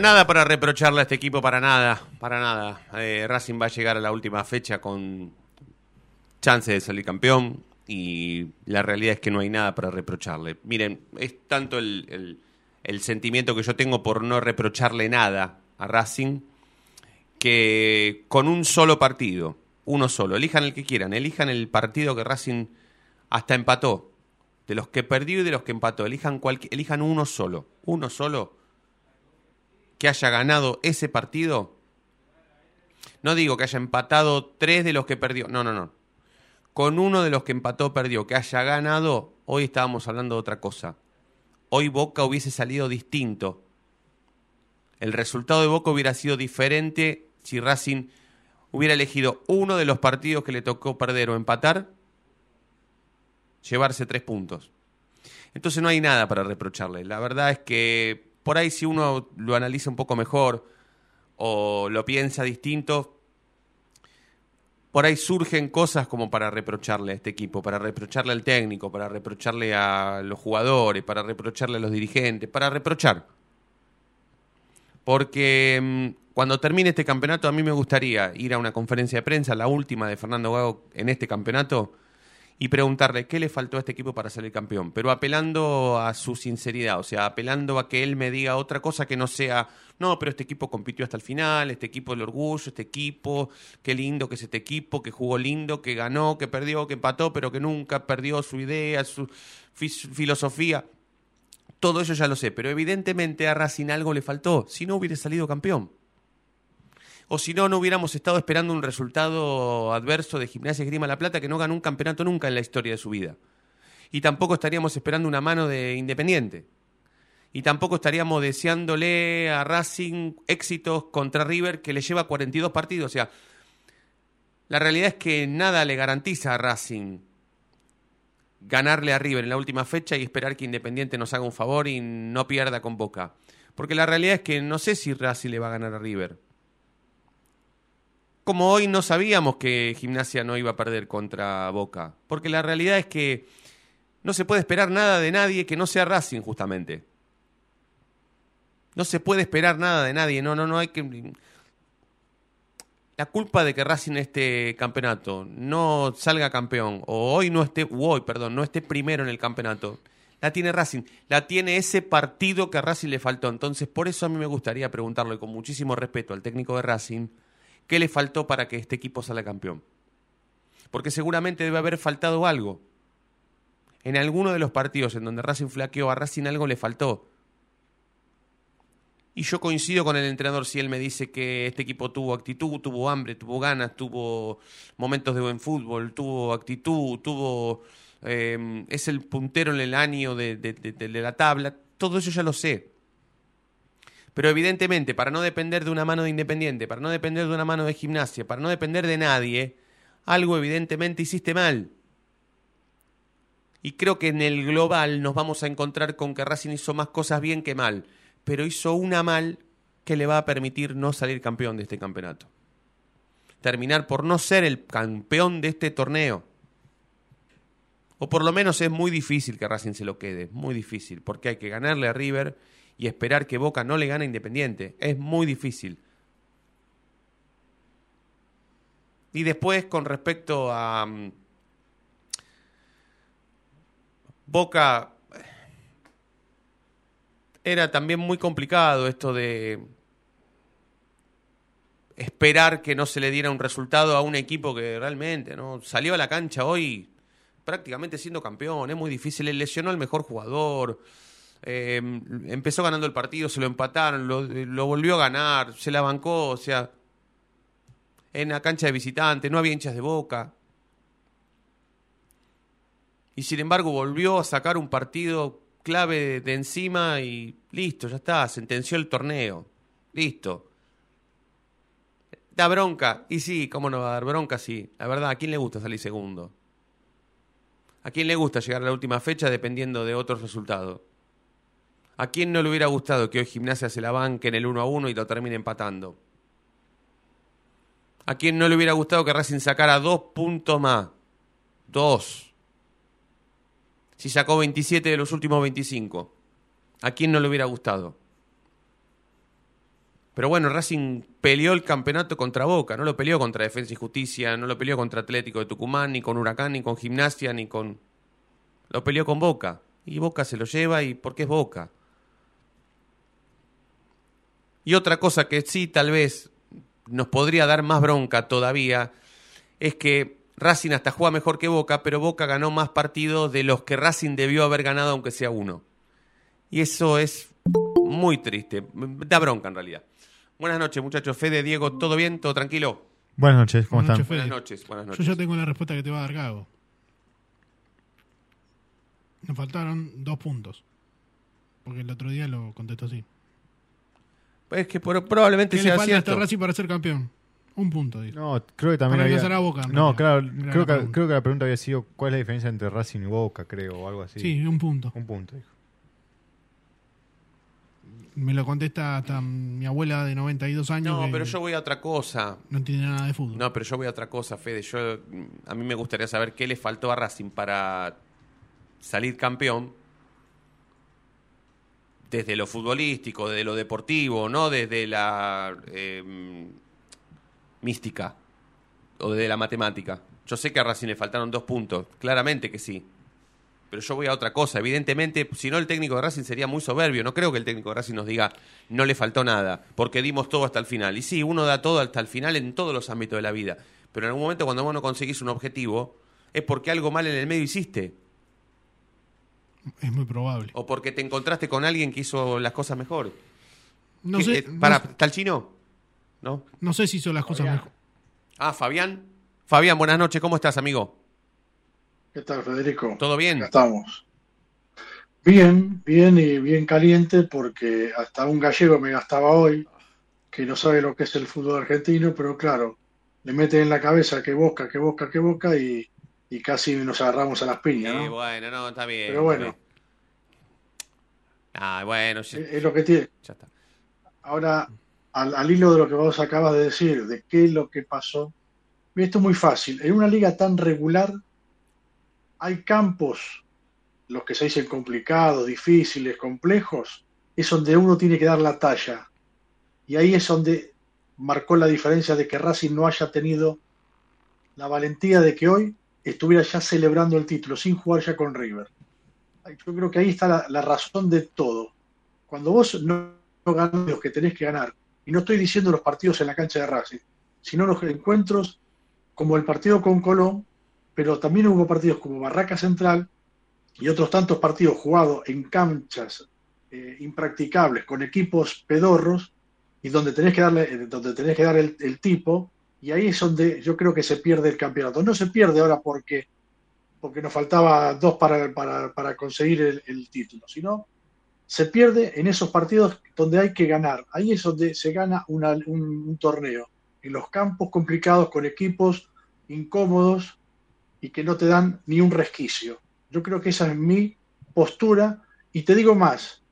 Nada para reprocharle a este equipo, para nada, para nada. Eh, Racing va a llegar a la última fecha con chance de salir campeón y la realidad es que no hay nada para reprocharle. Miren, es tanto el, sentimiento que yo tengo por no reprocharle nada a Racing que con un solo partido, uno solo, elijan el que quieran, elijan el partido que Racing hasta empató, de los que perdió y de los que empató, elijan, elijan uno solo, uno solo que haya ganado ese partido, no digo que haya empatado tres de los que perdió, no, no, no. Con uno de los que empató, perdió, que haya ganado, hoy estábamos hablando de otra cosa. Hoy Boca hubiese salido distinto. El resultado de Boca hubiera sido diferente si Racing hubiera elegido uno de los partidos que le tocó perder o empatar, llevarse tres puntos. Entonces no hay nada para reprocharle. La verdad es que por ahí si uno lo analiza un poco mejor o lo piensa distinto, por ahí surgen cosas como para reprocharle a este equipo, para reprocharle al técnico, para reprocharle a los jugadores, para reprocharle a los dirigentes, para reprochar. Porque mm, cuando termine este campeonato a mí me gustaría ir a una conferencia de prensa, la última de Fernando Gago en este campeonato, y preguntarle qué le faltó a este equipo para salir campeón, pero apelando a su sinceridad, o sea, apelando a que él me diga otra cosa que no sea, no, pero este equipo compitió hasta el final, este equipo el orgullo, este equipo, qué lindo que es este equipo, que jugó lindo, que ganó, que perdió, que empató, pero que nunca perdió su idea, su filosofía. Todo eso ya lo sé, pero evidentemente a Racing algo le faltó, si no hubiera salido campeón. O si no, no hubiéramos estado esperando un resultado adverso de Gimnasia Esgrima La Plata que no ganó un campeonato nunca en la historia de su vida. Y tampoco estaríamos esperando una mano de Independiente. Y tampoco estaríamos deseándole a Racing éxitos contra River que le lleva 42 partidos. O sea, la realidad es que nada le garantiza a Racing ganarle a River en la última fecha y esperar que Independiente nos haga un favor y no pierda con Boca. Porque la realidad es que no sé si Racing le va a ganar a River. Como hoy no sabíamos que Gimnasia no iba a perder contra Boca. Porque la realidad es que no se puede esperar nada de nadie que no sea Racing, justamente. No se puede esperar nada de nadie. No, no, no hay que. la culpa de que Racing este campeonato no salga campeón, o hoy no esté, hoy, perdón, no esté primero en el campeonato, la tiene Racing, la tiene ese partido que a Racing le faltó. Entonces, por eso a mí me gustaría preguntarle con muchísimo respeto al técnico de Racing, ¿qué le faltó para que este equipo salga campeón? Porque seguramente debe haber faltado algo. En alguno de los partidos en donde Racing flaqueó, a Racing algo le faltó. Y yo coincido con el entrenador si él me dice que este equipo tuvo actitud, tuvo hambre, tuvo ganas, tuvo momentos de buen fútbol, tuvo actitud, tuvo Em, es el puntero en el año de, de, la tabla, todo eso ya lo sé. Pero evidentemente, para no depender de una mano de Independiente, para no depender de una mano de gimnasia, para no depender de nadie, algo evidentemente hiciste mal. Y creo que en el global nos vamos a encontrar con que Racing hizo más cosas bien que mal, pero hizo una mal que le va a permitir no salir campeón de este campeonato. Terminar por no ser el campeón de este torneo. O por lo menos es muy difícil que Racing se lo quede, muy difícil, porque hay que ganarle a River y esperar que Boca no le gane a Independiente. Es muy difícil. Y después con respecto a mm, Boca, era también muy complicado esto de esperar que no se le diera un resultado a un equipo que realmente no salió a la cancha hoy prácticamente siendo campeón, es muy difícil, le lesionó al mejor jugador, eh, empezó ganando el partido, se lo empataron, lo, volvió a ganar, se la bancó, o sea, en la cancha de visitante, no había hinchas de boca. Y sin embargo volvió a sacar un partido clave de encima y listo, ya está, sentenció el torneo. Listo. Da bronca. Y sí, ¿cómo no va a dar bronca? Sí. La verdad, ¿a quién le gusta salir segundo? ¿A quién le gusta llegar a la última fecha dependiendo de otros resultados? ¿A quién no le hubiera gustado que hoy Gimnasia se la banque en el 1 a 1 y lo termine empatando? ¿A quién no le hubiera gustado que Racing sacara dos puntos más? Dos. Si sacó 27 de los últimos 25. ¿A quién no le hubiera gustado? Pero bueno, Racing peleó el campeonato contra Boca, no lo peleó contra Defensa y Justicia, no lo peleó contra Atlético de Tucumán, ni con Huracán, ni con Gimnasia, ni con... Lo peleó con Boca. Y Boca se lo lleva y porque es Boca. Y otra cosa que sí tal vez nos podría dar más bronca todavía es que Racing hasta juega mejor que Boca, pero Boca ganó más partidos de los que Racing debió haber ganado aunque sea uno. Y eso es muy triste, da bronca en realidad. Buenas noches, muchachos. Fede, Diego, ¿todo bien? ¿Todo tranquilo? Buenas noches, ¿cómo están? buenas noches, buenas noches. Yo ya tengo la respuesta que te va a dar Gago. Nos faltaron dos puntos. Porque el otro día lo contestó así. Pues es que probablemente ¿Qué sea le falta cierto. a este Racing para ser campeón? Un punto, dice. No, creo que también Para había... a Boca, no, realidad. claro, creo la que, pregunta. creo que la pregunta había sido ¿cuál es la diferencia entre Racing y Boca, creo, o algo así. Sí, un punto. Un punto, dijo. Me lo contesta hasta mi abuela de 92 años. No, que pero yo voy a otra cosa. No entiende nada de fútbol. No, pero yo voy a otra cosa, Fede. Yo, a mí me gustaría saber qué le faltó a Racing para salir campeón desde lo futbolístico, desde lo deportivo, no desde la eh, mística o desde la matemática. Yo sé que a Racing le faltaron dos puntos, claramente que sí. Pero yo voy a otra cosa. Evidentemente, si no, el técnico de Racing sería muy soberbio. No creo que el técnico de Racing nos diga no le faltó nada, porque dimos todo hasta el final. Y sí, uno da todo hasta el final en todos los ámbitos de la vida. Pero en algún momento, cuando vos no conseguís un objetivo, es porque algo mal en el medio hiciste. Es muy probable. O porque te encontraste con alguien que hizo las cosas mejor. No ¿Qué- sé, eh, no- para, ¿Está el chino? ¿No? no sé si hizo las cosas mejor. Ah, Fabián. Fabián, buenas noches. ¿Cómo estás, amigo? ¿Qué tal, Federico? ¿Todo bien? Estamos. Bien, bien y bien caliente porque hasta un gallego me gastaba hoy que no sabe lo que es el fútbol argentino, pero claro, le mete en la cabeza que boca, que boca, que boca y, y casi nos agarramos a las piñas, Sí, ¿no? bueno, no, está bien. Pero bueno. bien. Ah, bueno, sí, Es es lo que tiene. ya está. Ahora, al, al hilo de lo que vos acabas de decir, de qué es lo que pasó, esto es muy fácil. En una liga tan regular hay campos, los que se dicen complicados, difíciles, complejos, es donde uno tiene que dar la talla. Y ahí es donde marcó la diferencia de que Racing no haya tenido la valentía de que hoy estuviera ya celebrando el título sin jugar ya con River. Yo creo que ahí está la, razón de todo. Cuando vos no, no ganas los que tenés que ganar, y no estoy diciendo los partidos en la cancha de Racing, sino los encuentros como el partido con Colón, pero también hubo partidos como Barraca Central y otros tantos partidos jugados en canchas eh, impracticables con equipos pedorros y donde tenés que darle, eh, donde tenés que dar el, tipo, y ahí es donde yo creo que se pierde el campeonato. No se pierde ahora porque, porque nos faltaba dos para, para, para conseguir el, título, sino se pierde en esos partidos donde hay que ganar. Ahí es donde se gana un torneo, en los campos complicados con equipos incómodos y que no te dan ni un resquicio. Yo creo que esa es mi postura y te digo más,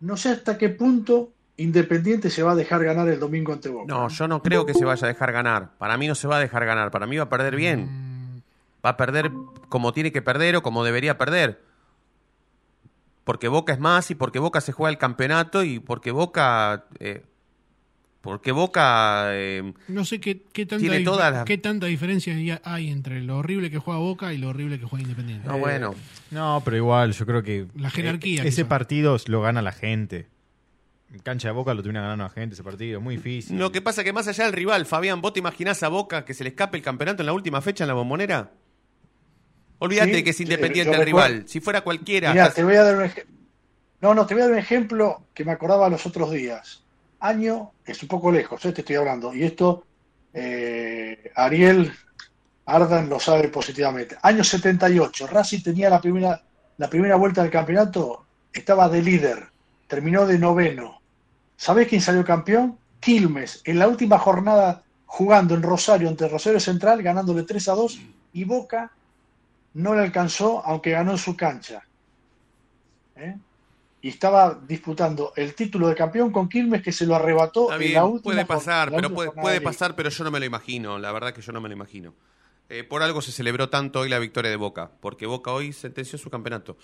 no sé hasta qué punto Independiente se va a dejar ganar el domingo ante Boca. No, yo no creo que se vaya a dejar ganar. Para mí no se va a dejar ganar. Para mí va a perder bien. Va a perder como tiene que perder o como debería perder. Porque Boca es más y porque Boca se juega el campeonato y porque Boca... Eh, porque Boca... Eh, no sé qué, qué, tanta tiene todas las... qué tanta diferencia hay entre lo horrible que juega Boca y lo horrible que juega Independiente. No, bueno. No, pero igual, yo creo que... La jerarquía. ese quizá. partido lo gana la gente. En cancha de Boca lo termina ganando la gente ese partido, muy difícil. Lo que pasa es que más allá del rival, Fabián, ¿vos te imaginás a Boca que se le escape el campeonato en la última fecha en la bombonera? Olvídate Sí, de que es independiente el recuerdo- rival. Si fuera cualquiera. Mirá, te voy a dar un ej- No, no, te voy a dar un ejemplo que me acordaba los otros días. Año, es un poco lejos, eh, te estoy hablando, y esto eh, Ariel Ardan lo sabe positivamente. Año 78, Racing tenía la primera, la primera vuelta del campeonato, estaba de líder, terminó de noveno. ¿Sabés quién salió campeón? Quilmes, en la última jornada jugando en Rosario ante Rosario Central, ganándole 3 a 2, y Boca no le alcanzó, aunque ganó en su cancha. ¿eh? Y estaba disputando el título de campeón con Quilmes que se lo arrebató en la última puede pasar, pero puede, pasar, pero yo no me lo imagino. La verdad que yo no me lo imagino. Eh, por algo se celebró tanto hoy la victoria de Boca, porque Boca hoy sentenció su campeonato.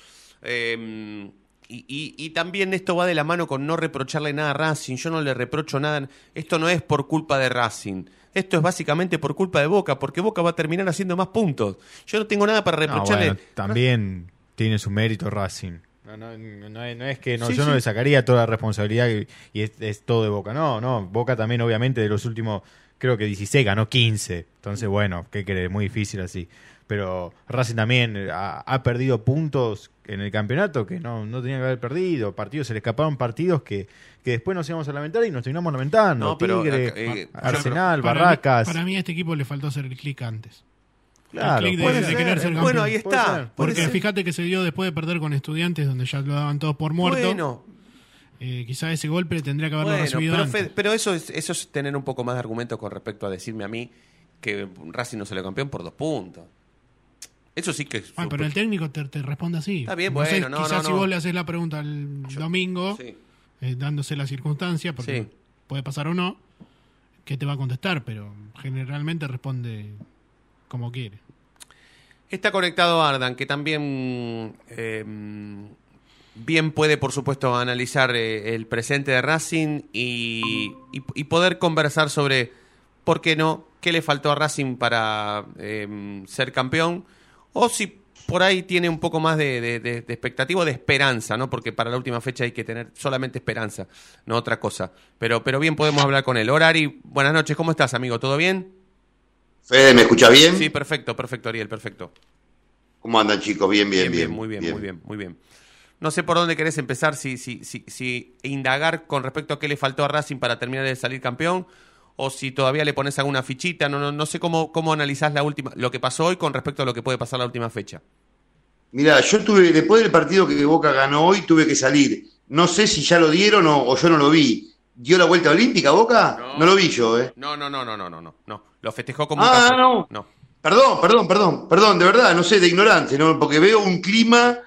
Eh, y, y- y también esto va de la mano con no reprocharle nada a Racing. Yo no le reprocho nada. Esto no es por culpa de Racing. Esto es básicamente por culpa de Boca, porque Boca va a terminar haciendo más puntos. Yo no tengo nada para No, reprocharle. bueno, también tiene su mérito Racing. No, no, no es, no es que no, Sí, yo no le sacaría toda la responsabilidad y, y es, es todo de Boca. No, no, Boca también obviamente de los últimos, creo que 16 ganó 15. Entonces, bueno, ¿qué querés? Muy difícil así. Pero Racing también eh, ha, ha perdido puntos en el campeonato que no, no tenía que haber perdido. Partidos, se le escaparon partidos que, que después nos íbamos a lamentar y nos terminamos lamentando. No, pero, Tigre, eh, eh, Arsenal, Para mí- Barracas. Para mí a este equipo le faltó hacer el clic antes. claro, clic de- puede de ser, querer ser bueno, ahí está. Porque ser. fíjate que se dio después de perder con estudiantes, donde ya lo daban todos por muerto. Bueno, Eh, quizá ese golpe tendría que haberlo Bueno, recibido pero, antes. Fede, pero eso es, eso es tener un poco más de argumentos con respecto a decirme a mí que Racing no salió campeón por dos puntos. Eso sí que es. Ah, pero el técnico te, te responde así. Está bien, No sé, bueno, no, quizás no, si no. vos le haces la pregunta el domingo, Sí. eh, dándose la circunstancia, porque Sí. puede pasar o no, que te va a contestar, pero generalmente responde como quiere. Está conectado Ardan, que también eh, bien puede, por supuesto, analizar eh, el presente de Racing y, y- y poder conversar sobre por qué no, qué le faltó a Racing para ser campeón, o si por ahí tiene un poco más de, de, de- de expectativa, de esperanza, ¿no? Porque para la última fecha hay que tener solamente esperanza, no otra cosa. Pero, pero bien podemos hablar con él. Horari, buenas noches, ¿cómo estás, amigo? ¿Todo bien? Fede, ¿me escucha bien? Sí, perfecto, perfecto, Ariel, perfecto. ¿Cómo andan, chicos? Bien, bien, bien. muy bien, muy bien, muy bien. No sé por dónde querés empezar, si, si, si, si indagar con respecto a qué le faltó a Racing para terminar de salir campeón, o si todavía le pones alguna fichita, no, no, no sé cómo, cómo analizás la última, lo que pasó hoy con respecto a lo que puede pasar la última fecha. Mira, yo tuve, después del partido que Boca ganó hoy, tuve que salir. No sé si ya lo dieron o, o yo no lo vi. ¿Dio la vuelta olímpica Boca? No. No, lo vi yo, ¿eh? No, no, no, no, no, no, no, no. Lo festejó como Ah, no. no. Perdón, perdón, perdón, perdón, de verdad, no sé, de ignorante, ¿no? Porque veo un clima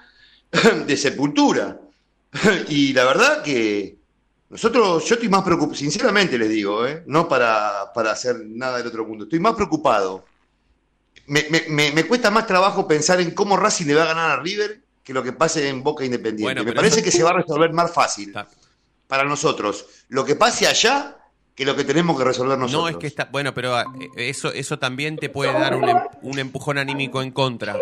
de sepultura. Y la verdad que nosotros, yo estoy más preocupado, sinceramente les digo, ¿eh? No para, para hacer nada del otro mundo, estoy más preocupado. Me, me- me- me cuesta más trabajo pensar en cómo Racing le va a ganar a River que lo que pase en Boca Independiente. Bueno, me parece eso- que se va a resolver más fácil Está- para nosotros. Lo que pase allá que lo que tenemos que resolver nosotros. No, es que está. Bueno, pero eh, eso, eso también te puede dar un, em- un empujón anímico en contra.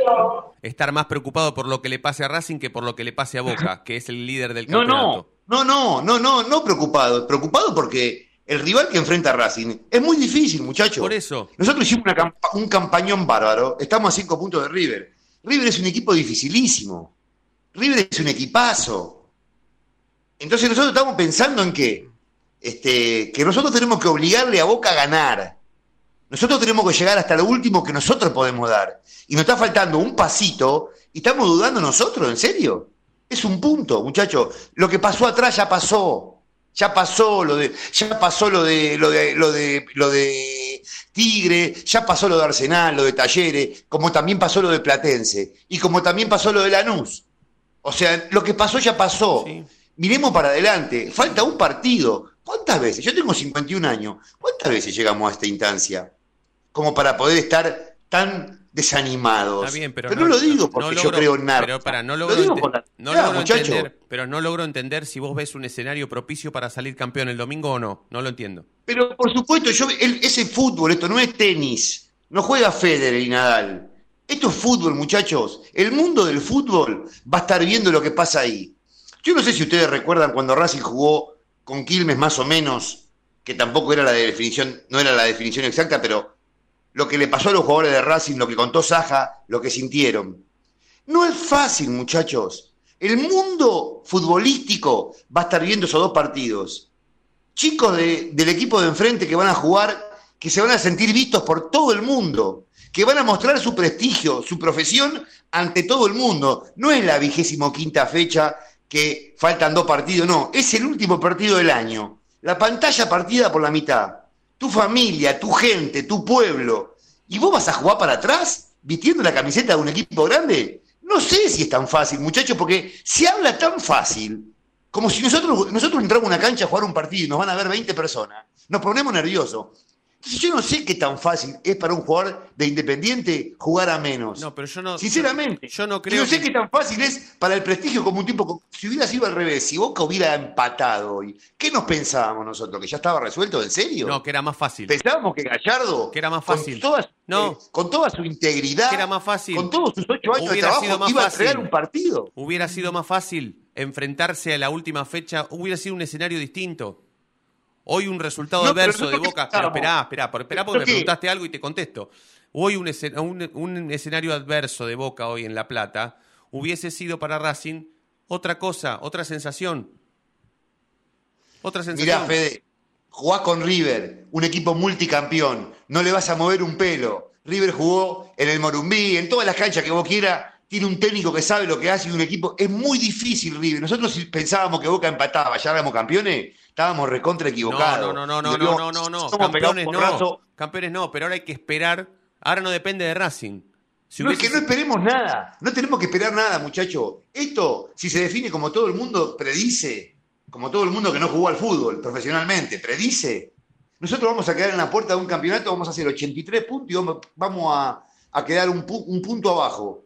Estar más preocupado por lo que le pase a Racing que por lo que le pase a Boca, que es el líder del campeonato. no, no, no, no, no, no preocupado. Preocupado porque el rival que enfrenta a Racing es muy difícil, muchachos. Por eso. Nosotros hicimos una campa- un campañón bárbaro. Estamos a cinco puntos de River. River es un equipo dificilísimo. River es un equipazo. Entonces nosotros estamos pensando en qué? Este, que nosotros tenemos que obligarle a Boca a ganar. Nosotros tenemos que llegar hasta lo último que nosotros podemos dar. Y nos está faltando un pasito y estamos dudando nosotros, ¿en serio? Es un punto, muchachos. Lo que pasó atrás ya pasó. Ya pasó lo de, ya pasó lo de, lo de, lo de, lo de Tigre, ya pasó lo de Arsenal, lo de Talleres, como también pasó lo de Platense, y como también pasó lo de Lanús. O sea, lo que pasó ya pasó. Sí. Miremos para adelante. Falta un partido. ¿Cuántas veces? Yo tengo 51 años. ¿Cuántas veces llegamos a esta instancia? Como para poder estar tan desanimados. Está bien, pero, no, lo digo porque no yo creo en nada. Pero para, no Lo logro, digo por la no realidad, logro entender, pero no logro entender si vos ves un escenario propicio para salir campeón el domingo o no. No lo entiendo. Pero por supuesto, yo el- ese fútbol, esto no es tenis. No juega Federer y Nadal. Esto es fútbol, muchachos. El mundo del fútbol va a estar viendo lo que pasa ahí. Yo no sé si ustedes recuerdan cuando Racing jugó con Quilmes más o menos, que tampoco era la definición, no era la definición exacta, pero lo que le pasó a los jugadores de Racing, lo que contó Saja, lo que sintieron. No es fácil, muchachos. El mundo futbolístico va a estar viendo esos dos partidos chicos de- del equipo de enfrente que van a jugar, que se van a sentir vistos por todo el mundo, que van a mostrar su prestigio, su profesión ante todo el mundo. No es la vigésimo quinta fecha que faltan dos partidos, no, es el último partido del año. La pantalla partida por la mitad. Tu familia, tu gente, tu pueblo. ¿Y vos vas a jugar para atrás vistiendo la camiseta de un equipo grande? No sé si es tan fácil, muchachos, porque se habla tan fácil como si nosotros, nosotros entramos a una cancha a jugar un partido y nos van a ver 20 personas. Nos ponemos nerviosos. Entonces yo no sé qué tan fácil es para un jugador de Independiente jugar a menos. No, pero yo no. Sinceramente. Yo no creo. no sé que- qué tan fácil es para el prestigio como un tipo... Si hubiera sido al revés, si Boca hubiera empatado hoy, ¿qué nos pensábamos nosotros? ¿Que ya estaba resuelto? ¿En serio? No, que era más fácil. Pensábamos que Gallardo, Que era más con fácil. toda, No. eh, con toda su integridad, Que era más fácil. con todos sus ocho años Hubiera de sido trabajo, más iba a fácil. entregar un partido. Hubiera sido más fácil enfrentarse a la última fecha, hubiera sido un escenario distinto. Hoy un resultado No, adverso de Boca. Pero esperá, esperá, esperá porque me preguntaste algo y te contesto. Hoy un, escen- un- un escenario adverso de Boca hoy en La Plata hubiese sido para Racing otra cosa, otra sensación. Otra sensación. Mirá, Fede, jugás con River, un equipo multicampeón, no le vas a mover un pelo. River jugó en el Morumbí, en todas las canchas que vos quieras, tiene un técnico que sabe lo que hace y un equipo. Es muy difícil, River. Nosotros pensábamos que Boca empataba, ya éramos campeones, estábamos recontra equivocados. No, no, no, no, no, no, no, no. pegados Campeones no. Campeones no, pero ahora hay que esperar. Ahora no depende de Racing. Si No es que no esperemos nada, no tenemos que esperar nada, muchacho. Esto, si se define como todo el mundo predice, como todo el mundo que no jugó al fútbol profesionalmente, predice, nosotros vamos a quedar en la puerta de un campeonato, vamos a hacer 83 puntos y vamos, vamos a, a quedar un, pu- un punto abajo.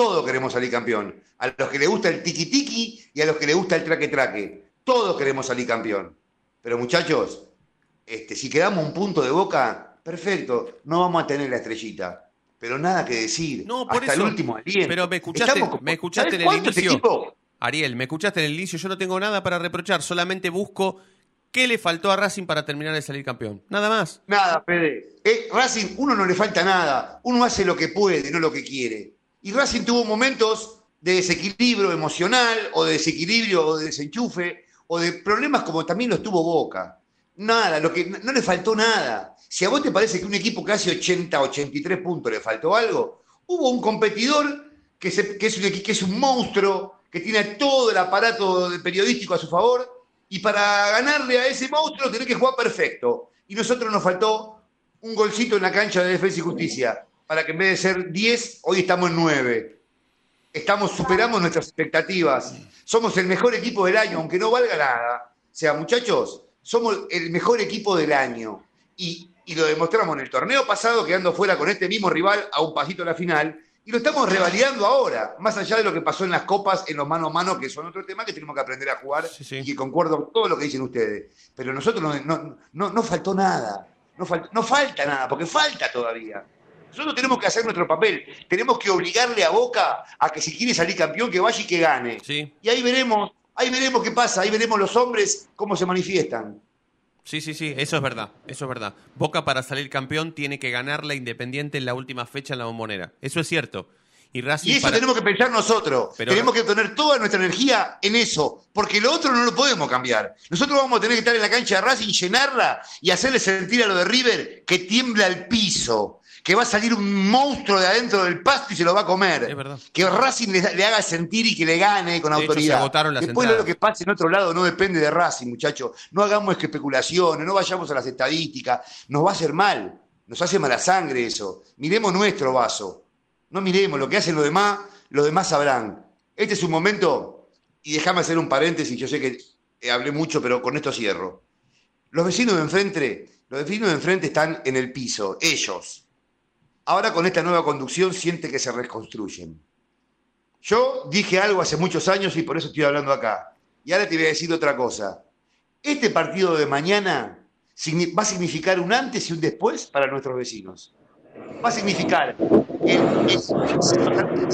Todos queremos salir campeón. A los que les gusta el tiki-tiki y a los que les gusta el traque-traque. Todos queremos salir campeón. Pero muchachos, este, si quedamos un punto de boca, perfecto, no vamos a tener la estrellita. Pero nada que decir. No, por hasta eso. el último aliento. Pero me escuchaste- me escuchaste ¿sabés en el este inicio? equipo? Ariel, me escuchaste en el inicio, yo no tengo nada para reprochar, solamente busco qué le faltó a Racing para terminar de salir campeón. Nada más. Nada, Fede. Eh, Racing, uno no le falta nada. Uno hace lo que puede, no lo que quiere. Y Racing tuvo momentos de desequilibrio emocional, o de desequilibrio, o de desenchufe, o de problemas como también los tuvo Boca. Nada, lo que, no le faltó nada. Si a vos te parece que un equipo que hace 80, 83 puntos le faltó algo, hubo un competidor que, es, un, monstruo, que tiene todo el aparato periodístico a su favor, y para ganarle a ese monstruo tenés que jugar perfecto. Y nosotros nos faltó un golcito en la cancha de Defensa y Justicia, para que en vez de ser 10, hoy estamos en 9. Estamos, superamos nuestras expectativas. Somos el mejor equipo del año, aunque no valga nada. O sea, muchachos, somos el mejor equipo del año. Y, y lo demostramos en el torneo pasado, quedando fuera con este mismo rival a un pasito de la final. Y lo estamos revalidando ahora, más allá de lo que pasó en las copas, en los mano a mano, que son otro tema que tenemos que aprender a jugar Sí, sí. y que concuerdo con todo lo que dicen ustedes. Pero nosotros no, no, no, no faltó nada, no, no falta nada, porque falta todavía. Nosotros tenemos que hacer nuestro papel, tenemos que obligarle a Boca a que si quiere salir campeón, que vaya y que gane. Sí, Y ahí veremos, ahí veremos qué pasa, ahí veremos los hombres cómo se manifiestan. sí, sí, sí, eso es verdad, eso es verdad. Boca para salir campeón tiene que ganar la Independiente en la última fecha en la bombonera. Eso es cierto. Y Racing Y eso para- tenemos que pensar nosotros. Pero- tenemos que poner toda nuestra energía en eso, porque lo otro no lo podemos cambiar. Nosotros vamos a tener que estar en la cancha de Racing, llenarla y hacerle sentir a lo de River que tiembla el piso, que va a salir un monstruo de adentro del pasto y se lo va a comer. Es verdad. Que Racing le, le haga sentir y que le gane con De hecho, autoridad. se agotaron las Después de lo entradas. que pase en otro lado no depende de Racing, muchachos. No hagamos especulaciones, no vayamos a las estadísticas. Nos va a hacer mal. Nos hace mala sangre eso. Miremos nuestro vaso. No miremos lo que hacen los demás, los demás sabrán. Este es un momento, y déjame hacer un paréntesis, yo sé que eh, hablé mucho, pero con esto cierro. Los vecinos de enfrente, los vecinos de enfrente están en el piso, ellos. Ahora con esta nueva conducción siente que se reconstruyen. Yo dije algo hace muchos años y por eso estoy hablando acá. Y ahora te voy a decir otra cosa. Este partido de mañana va a significar un antes y un después para nuestros vecinos. Va a significar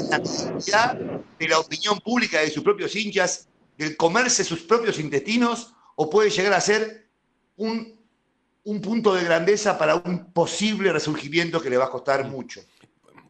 la necesidad de la opinión pública de sus propios hinchas, del comerse sus propios intestinos, o puede llegar a ser un, un punto de grandeza para un posible resurgimiento que le va a costar mucho.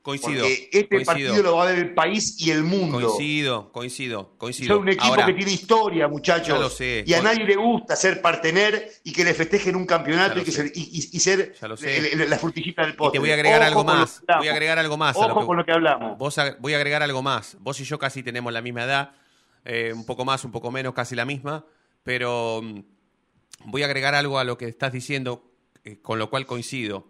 coincido. Porque este coincido, partido lo va a ver el país y el mundo. coincido, coincido, coincido. Son un equipo Ahora, que tiene historia, muchachos. Ya lo sé. Y a nadie le gusta ser partener y que le festejen un campeonato y, que ser, y, y- y ser Ya lo sé. el- el- la frutillita del Y postre. te voy a agregar Ojo algo más. Voy a agregar algo más. a Ojo lo que- con lo que hablamos. Vos voy a agregar algo más. Vos y yo casi tenemos la misma edad, eh, un poco más, un poco menos, casi la misma, pero mm, voy a agregar algo a lo que estás diciendo, eh, con lo cual coincido.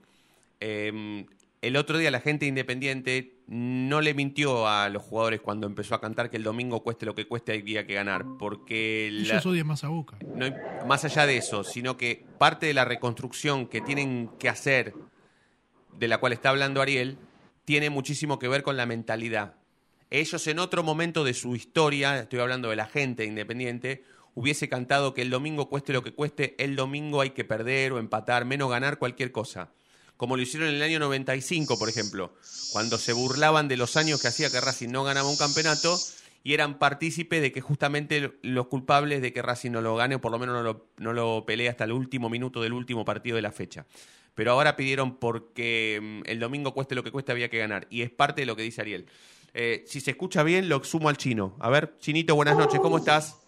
Eh, el otro día la gente independiente no le mintió a los jugadores cuando empezó a cantar que el domingo cueste lo que cueste había que ganar, porque la- Ellos odian más a Boca. no hay- más allá de eso, sino que parte de la reconstrucción que tienen que hacer, de la cual está hablando Ariel, tiene muchísimo que ver con la mentalidad. Ellos en otro momento de su historia, estoy hablando de la gente independiente, hubiese cantado que el domingo cueste lo que cueste, el domingo hay que perder o empatar, menos ganar cualquier cosa. Como lo hicieron en el año 95, por ejemplo, cuando se burlaban de los años que hacía que Racing no ganaba un campeonato y eran partícipes de que justamente los culpables de que Racing no lo gane o por lo menos no lo, no lo pelee hasta el último minuto del último partido de la fecha. Pero ahora pidieron porque mm, el domingo cueste lo que cueste había que ganar y es parte de lo que dice Ariel. Eh, si se escucha bien, lo sumo al chino. A ver, Chinito, buenas noches, ¿cómo estás?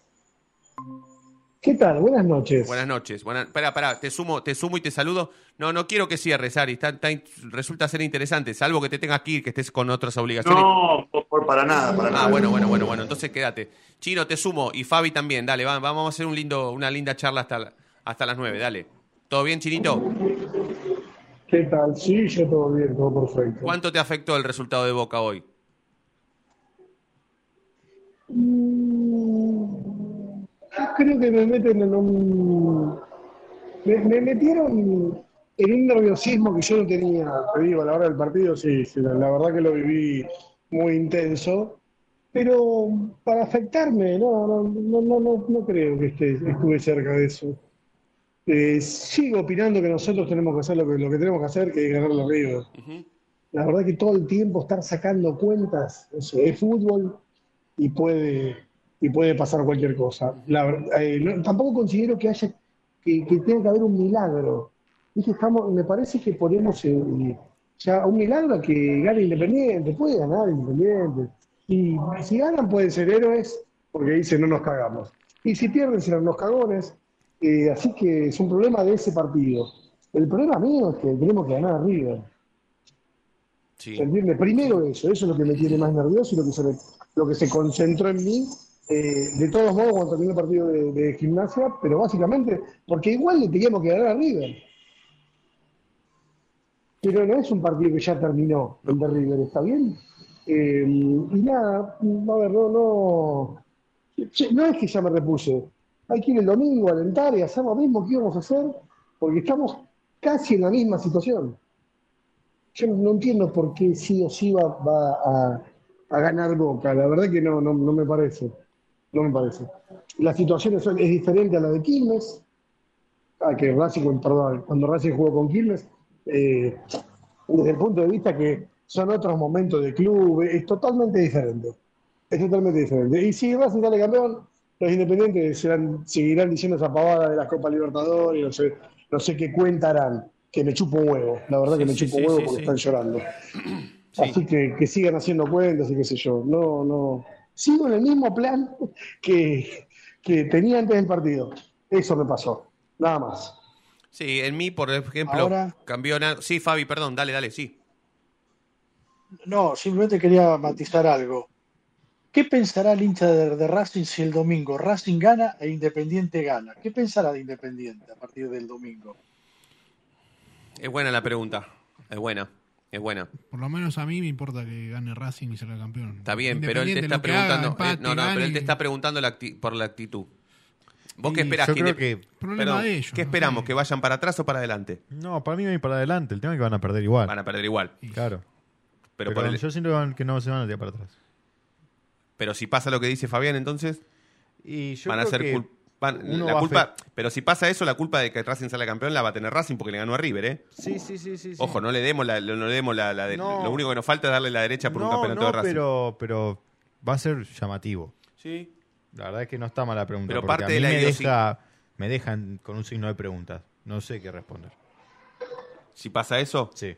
¿Qué tal? Buenas noches. Buenas noches. Buenas... Espera, espera, te sumo, te sumo y te saludo. No, no quiero que cierres, Ari. Está- está in- resulta ser interesante, salvo que te tengas que ir, que estés con otras obligaciones. No, por, por- para nada, para nada. Ah, bueno, bueno, bueno, bueno. Entonces quédate. Chino, te sumo y Fabi también. Dale, va- vamos a hacer un lindo, una linda charla hasta, hasta las nueve. Dale. ¿Todo bien, Chinito? ¿Qué tal? Sí, yo todo bien, todo perfecto. ¿Cuánto te afectó el resultado de Boca hoy? Yo creo que me meten en un... Me, me metieron en un nerviosismo que yo no tenía, te digo, a la hora del partido, sí, sí, la, la verdad que lo viví muy intenso, pero para afectarme, no, no, no, no, no, no creo que esté, estuve cerca de eso. Eh, sigo opinando que nosotros tenemos que hacer lo que, lo que tenemos que hacer, que es ganar River. Ujú. La verdad que todo el tiempo estar sacando cuentas es, es fútbol y puede, y puede pasar cualquier cosa. La eh, no- tampoco considero que haya que, que tenga que haber un milagro. Dije, estamos, me parece que ponemos eh, ya un milagro a que gane Independiente, puede ganar Independiente. Y si ganan pueden ser héroes, porque dicen no nos cagamos. Y si pierden serán los cagones. Eh, así que es un problema de ese partido. El problema mío es que tenemos que ganar a River. Sí. ¿Se entiende? Primero eso, eso es lo que me tiene más nervioso y lo que se, lo que se concentró en mí. Eh, de todos modos, cuando terminó el partido de, gimnasia, pero básicamente, porque igual le teníamos que ganar a River. Pero no es un partido que ya terminó, el de River, ¿está bien? Eh, y nada, a ver, no, no, no es que ya me repuse. Hay que ir el domingo a alentar y hacer lo mismo que íbamos a hacer, porque estamos casi en la misma situación. yo no entiendo por qué sí o sí va, va a, a ganar Boca. La verdad que no, no, no me parece. No me parece. La situación es, es diferente a la de Quilmes, a que Racing, perdón, cuando Racing jugó con Quilmes, eh, desde el punto de vista que son otros momentos de club, es totalmente diferente. Es totalmente diferente. Y si Racing sale campeón, los independientes serán- seguirán diciendo esa pavada de la Copa Libertadores, no sé, no sé qué cuentarán, que me chupo un huevo. La verdad que me sí, chupo sí, huevo porque están llorando. Sí. Así que, que sigan haciendo cuentas y qué sé yo. No, no. Sigo en el mismo plan que, que tenía antes del partido. Eso me pasó. Nada más. Sí, en mí, por ejemplo, Ahora- cambió. na- Sí, Fabi, perdón, dale, dale, sí. No, simplemente quería matizar algo. ¿Qué pensará el hincha de, de Racing si el domingo Racing gana e Independiente gana? ¿Qué pensará de Independiente a partir del domingo? Es buena la pregunta. Es buena. Es buena. Por lo menos a mí me importa que gane Racing y salga campeón. Está bien, pero él te está haga, preguntando. empate, eh, no, no, pero él te está preguntando la por la actitud. ¿Vos qué esperás? Yo creo que. Problema Perdón, de ellos. ¿Qué no esperamos? sé. ¿Que vayan para atrás o para adelante? No, para mí va a ir para adelante. El tema es que van a perder igual. Van a perder igual. Claro. Pero, Pero, por el- yo siento que no se van a tirar para atrás. pero si pasa lo que dice Fabián, entonces Y yo van a ser que van- uno la va a culpa. Pero si pasa eso, la culpa de que Racing salga campeón la va a tener Racing porque le ganó a River, ¿eh? Sí, sí, sí, sí. sí. Ojo, no le demos la, no le demos la, la de- No. lo único que nos falta es darle la derecha por un campeonato no, de Racing. pero, pero va a ser llamativo. Sí. La verdad es que no está mala pregunta. Pero parte a mí de la me, deja, me dejan con un signo de preguntas. No sé qué responder. Si pasa eso, Sí.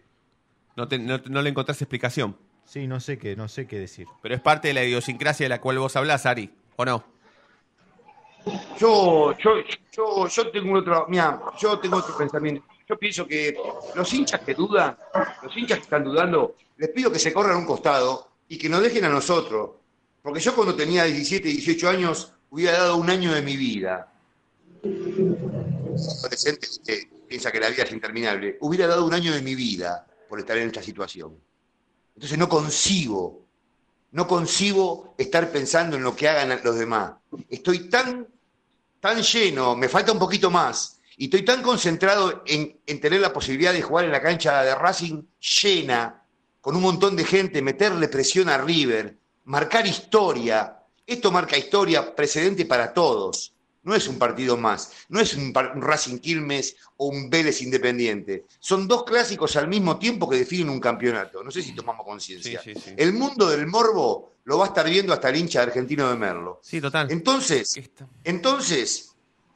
no, te- no- no le encontrás explicación. Sí, no sé qué, no sé qué decir. Pero es parte de la idiosincrasia de la cual vos hablás, Ari, ¿o no? Yo, yo, yo, yo tengo otro, yo tengo otro pensamiento. Yo pienso que los hinchas que dudan, los hinchas que están dudando, les pido que se corran a un costado y que nos dejen a nosotros. Porque yo cuando tenía 17, 18 años, hubiera dado un año de mi vida. Adolescente que piensa que la vida es interminable. Hubiera dado un año de mi vida por estar en esta situación. Entonces no consigo, no consigo estar pensando en lo que hagan los demás. Estoy tan, tan lleno, me falta un poquito más, y estoy tan concentrado en, en tener la posibilidad de jugar en la cancha de Racing llena, con un montón de gente, meterle presión a River, marcar historia. Esto marca historia, precedente para todos. No es un partido más, no es un, un Racing Quilmes o un Vélez Independiente. Son dos clásicos al mismo tiempo que definen un campeonato. No sé si tomamos conciencia. Sí, sí, sí. El mundo del morbo lo va a estar viendo hasta el hincha argentino de Merlo. Sí, total. Entonces, entonces,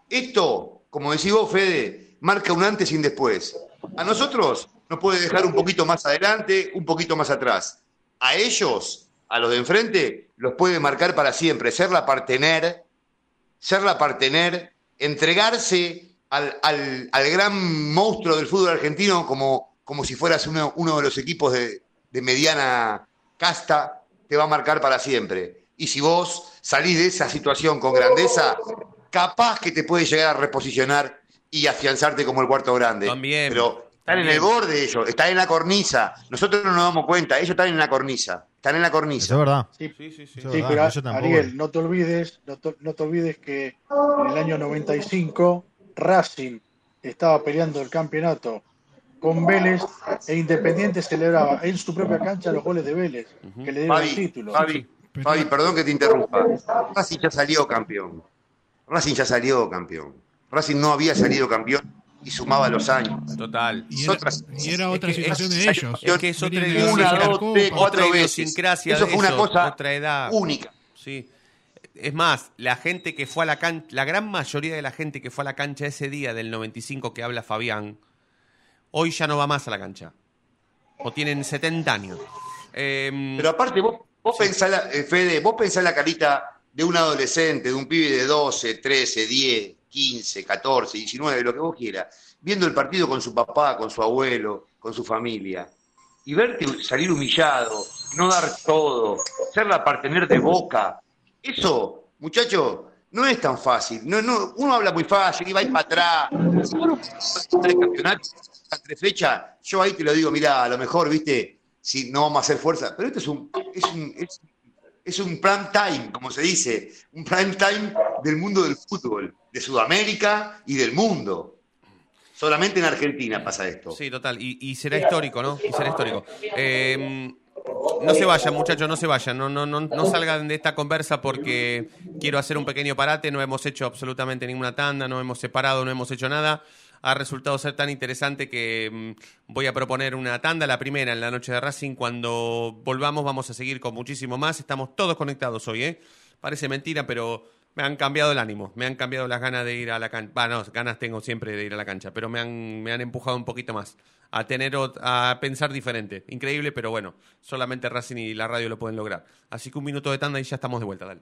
esto, como decís vos, Fede, marca un antes y un después. A nosotros nos puede dejar un poquito más adelante, un poquito más atrás. A ellos, a los de enfrente, los puede marcar para siempre. Ser la partener, ser la partener, entregarse al, al- al gran monstruo del fútbol argentino como, como si fueras uno, uno de los equipos de, de mediana casta, te va a marcar para siempre. Y si vos salís de esa situación con grandeza, capaz que te puede llegar a reposicionar y afianzarte como el cuarto grande. También, Pero están en el borde ellos, están en la cornisa. Nosotros no nos damos cuenta, ellos están en la cornisa. Están en la Eso cornisa. es verdad. Sí, Sí, sí, sí. Eso Sí, es pero verdad, yo tampoco. Ariel, no te olvides, no te, no te olvides que en el año 95 Racing estaba peleando el campeonato con Vélez e Independiente celebraba en su propia cancha los goles de Vélez, que le dieron el Fabi, título. Fabi, Fabi, perdón que te interrumpa. Racing ya salió campeón. Racing ya salió campeón. Racing no había salido campeón y sumaba los años. Total. Y era, Otras- y era otra es que situación es- de ellos. es que es otra idiosincrasia. Eso de fue una cosa otra edad. única. Sí. Es más, la gente que fue a la cancha, la gran mayoría de la gente que fue a la cancha ese día del 95 que habla Fabián, hoy ya no va más a la cancha. O tienen 70 años. Em, Pero aparte, vos, vos pensás, la- eh, Fede, vos pensás la carita de un adolescente, de un pibe de 12, 13, 10, 15, 14, 19, lo que vos quieras, viendo el partido con su papá, con su abuelo, con su familia, y verte salir humillado, no dar todo, ser la partener de boca, eso, muchacho, no es tan fácil. No, no, uno habla muy fácil va a ir para atrás. Si vos no podés tres campeonatos, a tres fechas, yo ahí te lo digo, mirá, a lo mejor, viste, si no vamos a hacer fuerza, pero esto es un, es un, es, es un prime time, como se dice, un prime time del mundo del fútbol, de Sudamérica y del mundo. Solamente en Argentina pasa esto. Sí, total. Y, será histórico, ¿no? Y será histórico. Eh, no se vayan, muchachos, no se vayan. No, no, no, no salgan de esta conversa porque quiero hacer un pequeño parate. No hemos hecho absolutamente ninguna tanda, no hemos separado, no hemos hecho nada. Ha resultado ser tan interesante que mm, voy a proponer una tanda, la primera en la noche de Racing. Cuando volvamos vamos a seguir con muchísimo más. Estamos todos conectados hoy, ¿eh? Parece mentira, pero me han cambiado el ánimo, me han cambiado las ganas de ir a la cancha. Bueno, ganas tengo siempre de ir a la cancha, pero me han, me han empujado un poquito más a tener a pensar diferente. Increíble, pero bueno, solamente Racing y la radio lo pueden lograr. Así que un minuto de tanda y ya estamos de vuelta, dale.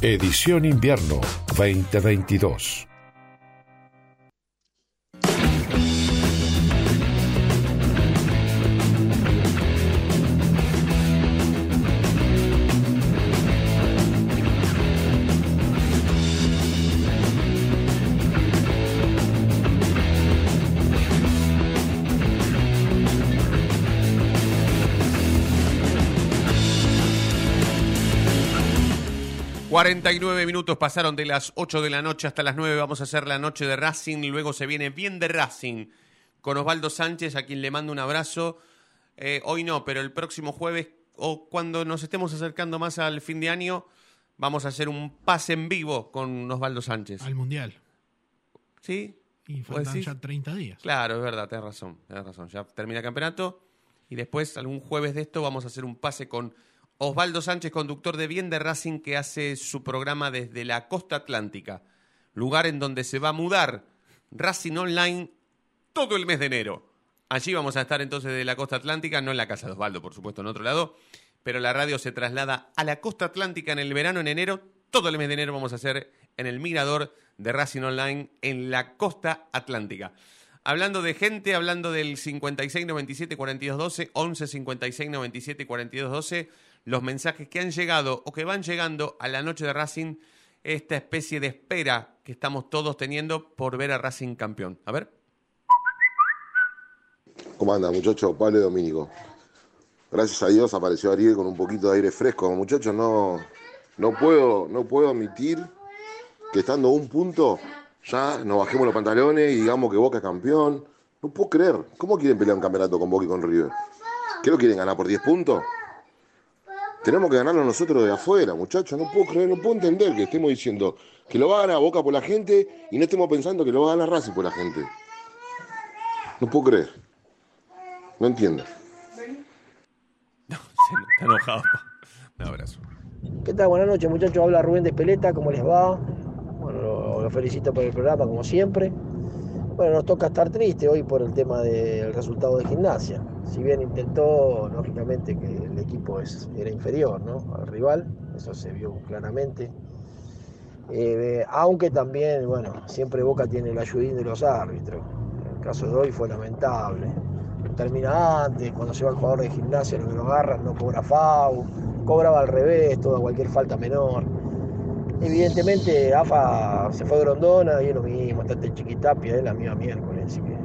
Edición invierno 2022. ...49 minutos pasaron de las 8 de la noche hasta las 9... ...vamos a hacer la noche de Racing... ...luego se viene bien de Racing... ...con Osvaldo Sánchez, a quien le mando un abrazo... Eh, hoy no, pero el próximo jueves... ...o cuando nos estemos acercando más al fin de año... ...vamos a hacer un pase en vivo con Osvaldo Sánchez... Al Mundial. ¿Sí? Y ¿Vos faltan ya 30 días. Claro, es verdad, tenés razón, tenés razón. Ya termina el campeonato y después, algún jueves de esto, vamos a hacer un pase con Osvaldo Sánchez, conductor de Bien de Racing, que hace su programa desde la costa atlántica, lugar en donde se va a mudar Racing Online todo el mes de enero. Allí vamos a estar entonces de la costa atlántica, no en la casa de Osvaldo, por supuesto, en otro lado, pero la radio se traslada a la costa atlántica en el verano, en enero. Todo el mes de enero vamos a hacer en el mirador de Racing Online en la costa atlántica. Hablando de gente, hablando del 56 97 42 12, 11 56 97 42 12, los mensajes que han llegado o que van llegando a la noche de Racing, esta especie de espera que estamos todos teniendo por ver a Racing campeón. A ver. ¿Cómo anda, muchacho? Pablo y Domínico. Gracias a Dios apareció Ariel con un poquito de aire fresco. Muchachos, no, no, puedo, no puedo admitir que estando un punto ya nos bajemos los pantalones y digamos que Boca es campeón. No puedo creer. ¿Cómo quieren pelear un campeonato con Boca y con River? ¿Qué lo quieren ganar por 10 puntos? Tenemos que ganarlo nosotros de afuera, muchachos. No puedo creer, no puedo entender que estemos diciendo que lo va a ganar Boca por la gente y no estemos pensando que lo va a ganar Racing por la gente. No puedo creer. No entiendo. Está enojado. Un abrazo. ¿Qué tal? Buenas noches, muchachos. Habla Rubén de Espeleta, ¿cómo les va? Bueno, lo, lo felicito por el programa, como siempre. Bueno, nos toca estar triste hoy por el tema del resultado de gimnasia. Si bien intentó, lógicamente, que el equipo es, era inferior ¿no? al rival, eso se vio claramente. Eh, aunque también, bueno, siempre Boca tiene el ayudín de los árbitros. El caso de hoy fue lamentable. Termina antes, cuando se va el jugador de gimnasia, lo que lo agarran, no cobra FAU, cobraba al revés, toda cualquier falta menor. Evidentemente, AFA se fue a Grondona y es lo mismo, está el Chiquitapia, es la misma miércoles. que-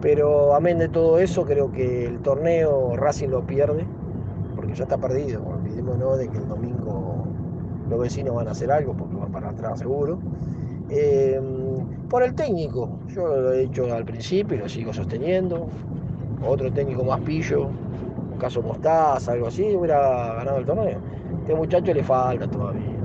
Pero amén de todo eso, creo que el torneo Racing lo pierde, porque ya está perdido. Olvidémonos de que el domingo los vecinos van a hacer algo, porque van para atrás seguro. Eh, por el técnico, yo lo he dicho al principio y lo sigo sosteniendo. Otro técnico más pillo, un caso Mostaza, algo así, hubiera ganado el torneo. Este muchacho le falta todavía.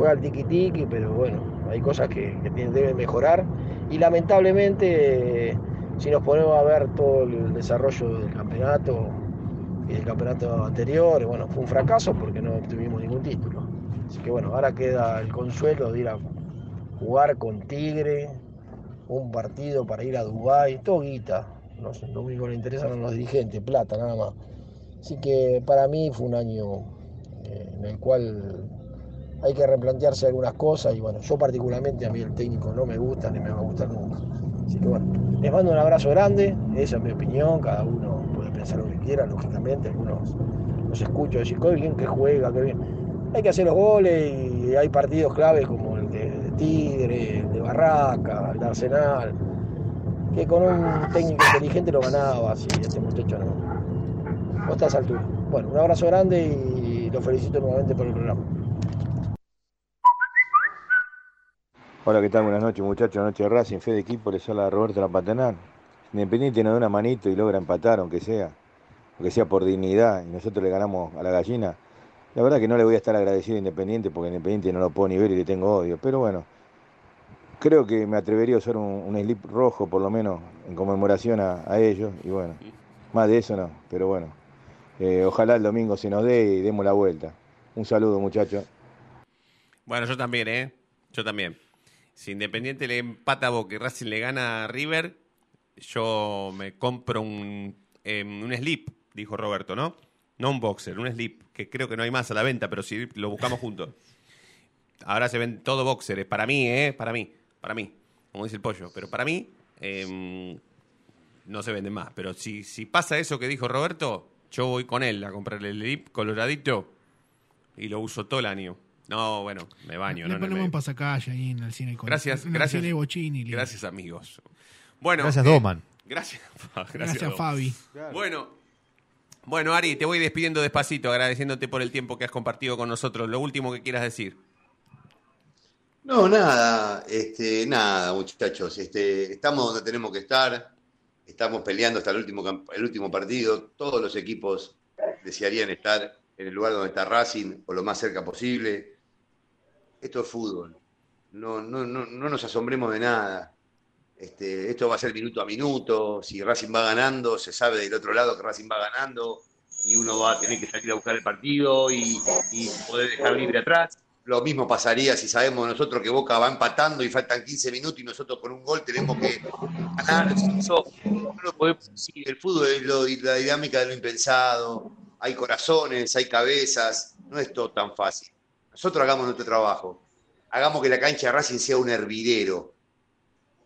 Juega al tiki tiki, pero bueno, hay cosas que, deben mejorar. Y lamentablemente, si nos ponemos a ver todo el desarrollo del campeonato y del campeonato anterior, bueno, fue un fracaso porque no obtuvimos ningún título. Así que bueno, ahora queda el consuelo de ir a jugar con Tigre, un partido para ir a Dubái, todo guita. No lo único que le interesan a los dirigentes, plata nada más. Así que para mí fue un año eh, en el cual hay que replantearse algunas cosas y bueno, yo particularmente a mí el técnico no me gusta ni me va a gustar nunca. Así que bueno, les mando un abrazo grande, esa es mi opinión, cada uno puede pensar lo que quiera, lógicamente, algunos los escucho decir, qué bien que juega, qué bien. Hay que hacer los goles y hay partidos claves como el de, Tigre, el de Barraca, el de Arsenal, que con un técnico inteligente lo ganaba, así este muchacho no. No está a altura. Bueno, un abrazo grande y lo felicito nuevamente por el programa. Hola, ¿qué tal? Buenas noches, muchachos. Noche de Racing, fe de equipo, les habla Roberto Lampatanán. Independiente nos da una manito y logra empatar, aunque sea, aunque sea por dignidad, y nosotros le ganamos a la gallina. La verdad que no le voy a estar agradecido a Independiente, porque Independiente no lo puedo ni ver y le tengo odio. Pero bueno, creo que me atrevería a usar un, slip rojo, por lo menos, en conmemoración a, a ellos. Y bueno, más de eso no, pero bueno. eh, ojalá el domingo se nos dé y demos la vuelta. Un saludo, muchachos. Bueno, yo también, ¿eh? Yo también. Si Independiente le empata a Boca y Racing le gana a River, yo me compro un, eh, un slip, dijo Roberto, ¿no? No un boxer, un slip, que creo que no hay más a la venta, pero si lo buscamos juntos. Ahora se ven todo boxers, para mí, ¿eh? Para mí, para mí, como dice el pollo. Pero para mí, eh, no se venden más. Pero si, si pasa eso que dijo Roberto, yo voy con él a comprarle el slip coloradito y lo uso todo el año. No, bueno, me baño. Le no, no, ponemos me- un pasacalle ahí en el cine. con- Gracias, en el gracias. Gracias, amigos. Bueno, Gracias, eh, Doman. Gracias, gracias, Gracias, Doman. Fabi. Bueno, bueno, Ari, te voy despidiendo despacito, agradeciéndote por el tiempo que has compartido con nosotros. Lo último que quieras decir. No, nada, este, nada, muchachos. Este, estamos donde tenemos que estar. Estamos peleando hasta el último, el último partido. Todos los equipos desearían estar en el lugar donde está Racing o lo más cerca posible. Esto es fútbol. No, no, no, no nos asombremos de nada. Este, esto va a ser minuto a minuto. Si Racing va ganando, se sabe del otro lado que Racing va ganando y uno va a tener que salir a buscar el partido y, poder dejar libre atrás. Lo mismo pasaría si sabemos nosotros que Boca va empatando y faltan 15 minutos y nosotros con un gol tenemos que ganar. El fútbol es la dinámica de lo impensado. Hay corazones, hay cabezas. No es todo tan fácil. Nosotros hagamos nuestro trabajo. Hagamos que la cancha de Racing sea un hervidero.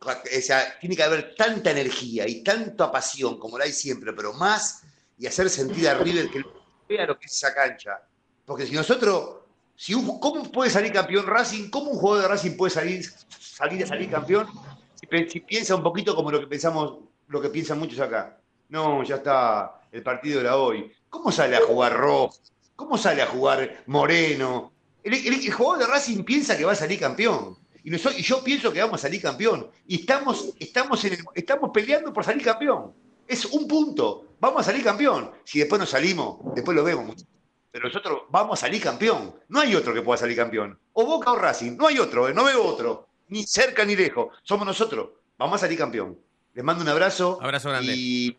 O sea, tiene que haber tanta energía y tanta pasión como la hay siempre, pero más y hacer sentir a River que vea lo que es esa cancha. Porque si nosotros, si ¿cómo puede salir campeón Racing? ¿Cómo un jugador de Racing puede salir, salir a salir campeón? Si, pe- si piensa un poquito como lo que pensamos, lo que piensan muchos acá. No, ya está, el partido era hoy. ¿Cómo sale a jugar Rojo? ¿Cómo sale a jugar Moreno? El, el- el jugador de Racing piensa que va a salir campeón. Y, noso- y yo pienso que vamos a salir campeón. Y estamos, estamos, en el- estamos peleando por salir campeón. Es un punto. Vamos a salir campeón. Si después no salimos, después lo vemos. Pero nosotros vamos a salir campeón. No hay otro que pueda salir campeón. O Boca o Racing. No hay otro, eh, no veo otro. Ni cerca ni lejos. Somos nosotros. Vamos a salir campeón. Les mando un abrazo. Abrazo grande. Y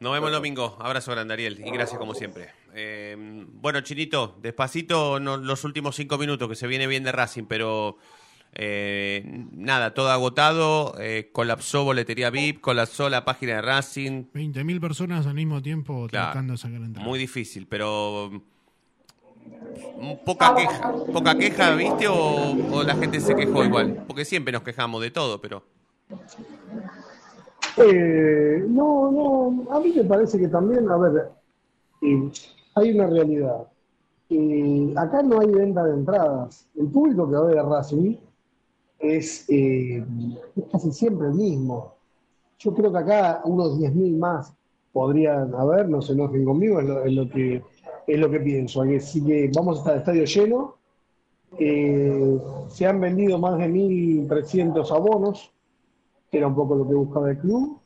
Nos vemos el domingo. Abrazo grande, Ariel. Y gracias como siempre. Eh, bueno, Chinito, despacito no- los últimos cinco minutos, que se viene bien de Racing, pero eh, nada, todo agotado. eh, colapsó boletería VIP, colapsó la página de Racing. 20.000 personas al mismo tiempo Claro. tratando de sacar entrada. Muy difícil, pero mm, poca queja, poca queja, ¿viste? O, o la gente se quejó igual, porque siempre nos quejamos de todo, pero Eh, no, no, a mí me parece que también, a ver, eh, hay una realidad. Eh, acá no hay venta de entradas. El público que va a ver a Racing es, eh, casi siempre el mismo. Yo creo que acá unos 10.000 más podrían haber, no se enojen conmigo, es lo, que, es lo que pienso. Así que vamos a estar estadio lleno. Eh, se han vendido más de 1.300 abonos que era un poco lo que buscaba el club.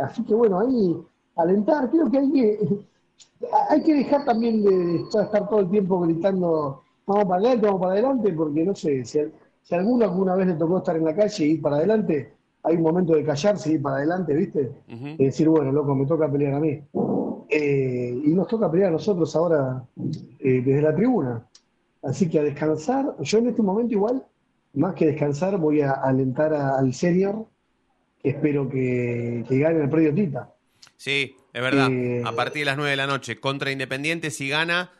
Así que bueno, ahí alentar, creo que hay que, hay que dejar también de estar todo el tiempo gritando, vamos para adelante, vamos para adelante, porque no sé, si, si a alguno alguna vez le tocó estar en la calle y ir para adelante, hay un momento de callarse y ir para adelante, ¿viste? Y decir, bueno, loco, me toca pelear a mí. Eh, y nos toca pelear a nosotros ahora eh, desde la tribuna. Así que a descansar, yo en este momento igual más que descansar, voy a alentar a- al senior, espero que, que gane el predio Tita. Sí, es verdad. Eh, A partir de las 9 de la noche, contra Independiente, si gana,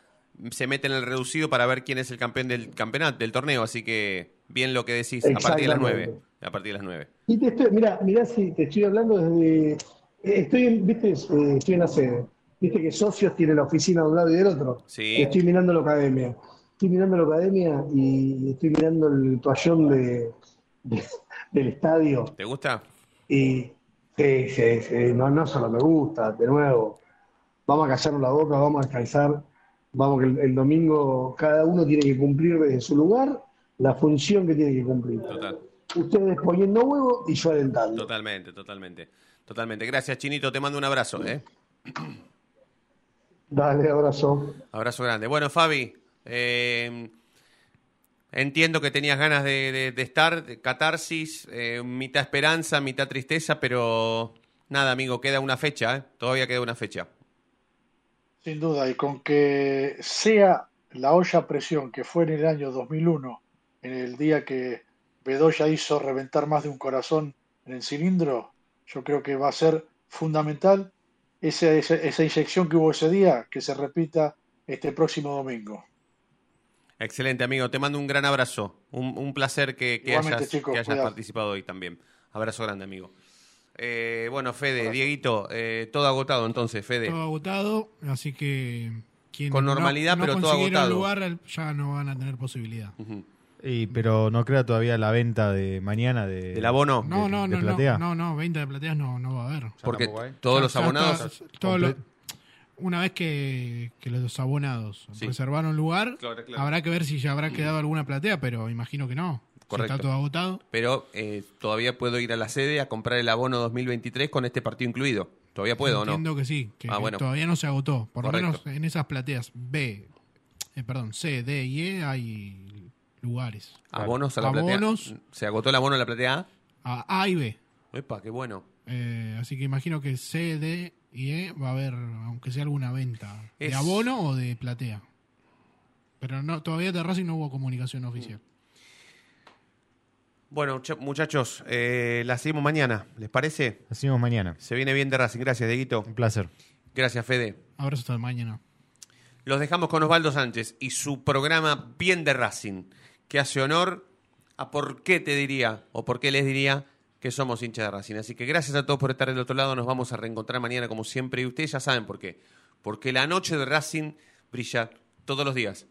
se mete en el reducido para ver quién es el campeón del campeonato, del torneo. Así que, bien lo que decís, a partir de las 9. Exactamente. A partir de las 9. Y te estoy, mira, mira si te estoy hablando desde, eh, estoy en, viste, Eh, estoy en la sede, viste que socios tiene la oficina de un lado y del otro. Sí. Estoy mirando la academia, estoy mirando la academia y estoy mirando el toallón de, de- del estadio. ¿Te gusta? Y sí, sí, sí, no, no solo me gusta, de nuevo, vamos a callarnos la boca, vamos a descansar, vamos que el, el domingo cada uno tiene que cumplir desde su lugar la función que tiene que cumplir. Total. Ustedes poniendo huevo y yo alentando. Totalmente, totalmente. Totalmente. Gracias, Chinito. Te mando un abrazo, ¿eh? Dale, abrazo. Abrazo grande. Bueno, Fabi, eh, entiendo que tenías ganas de, estar, catarsis, eh, mitad esperanza, mitad tristeza, pero nada, amigo, queda una fecha, ¿eh? Todavía queda una fecha. Sin duda, y con que sea la olla a presión que fue en el año 2001, en el día que Bedoya hizo reventar más de un corazón en el cilindro, yo creo que va a ser fundamental esa, esa, esa inyección que hubo ese día, que se repita este próximo domingo. Excelente, amigo. Te mando un gran abrazo. Un, un placer que, hayas, chicos, que hayas cuidado. participado hoy también. Abrazo grande, amigo. Eh, bueno, Fede, Dieguito, eh, todo agotado entonces, Fede. Todo agotado, así que quien Con no- normalidad, no pero todo agotado. lugar ya no van a tener posibilidad. Y, pero no crea todavía la venta de mañana de, ¿Del abono? No, de- no, de no, platea. no, no, no, venta de plateas no, no va a haber. Porque hay. todos Ya- los abonados... todos los- una vez que, que los abonados Sí. reservaron lugar, Claro, claro. habrá que ver si ya habrá quedado alguna platea, pero imagino que no. Si Correcto. Está todo agotado. Pero eh, todavía puedo ir a la sede a comprar el abono 2023 con este partido incluido. ¿Todavía puedo o no? Entiendo que sí, que, Ah, que bueno. todavía no se agotó. Por lo menos en esas plateas B, eh, perdón, C, D y E hay lugares. Abonos a la Abonos platea. ¿Se agotó el abono a la platea A? a A y B. Epa, qué bueno. Eh, así que imagino que C, D y E va a haber, aunque sea alguna venta Es- de abono o de platea. Pero no, todavía de Racing no hubo comunicación oficial. Bueno, ch- muchachos, eh, la seguimos mañana. ¿Les parece? La seguimos mañana. Se viene bien de Racing. Gracias, Dieguito. Un placer. Gracias, Fede. Abrazo hasta mañana. Los dejamos con Osvaldo Sánchez y su programa Bien de Racing, que hace honor a por qué te diría, o por qué les diría que somos hinchas de Racing. Así que gracias a todos por estar del otro lado. Nos vamos a reencontrar mañana como siempre. Y ustedes ya saben por qué. Porque la noche de Racing brilla todos los días.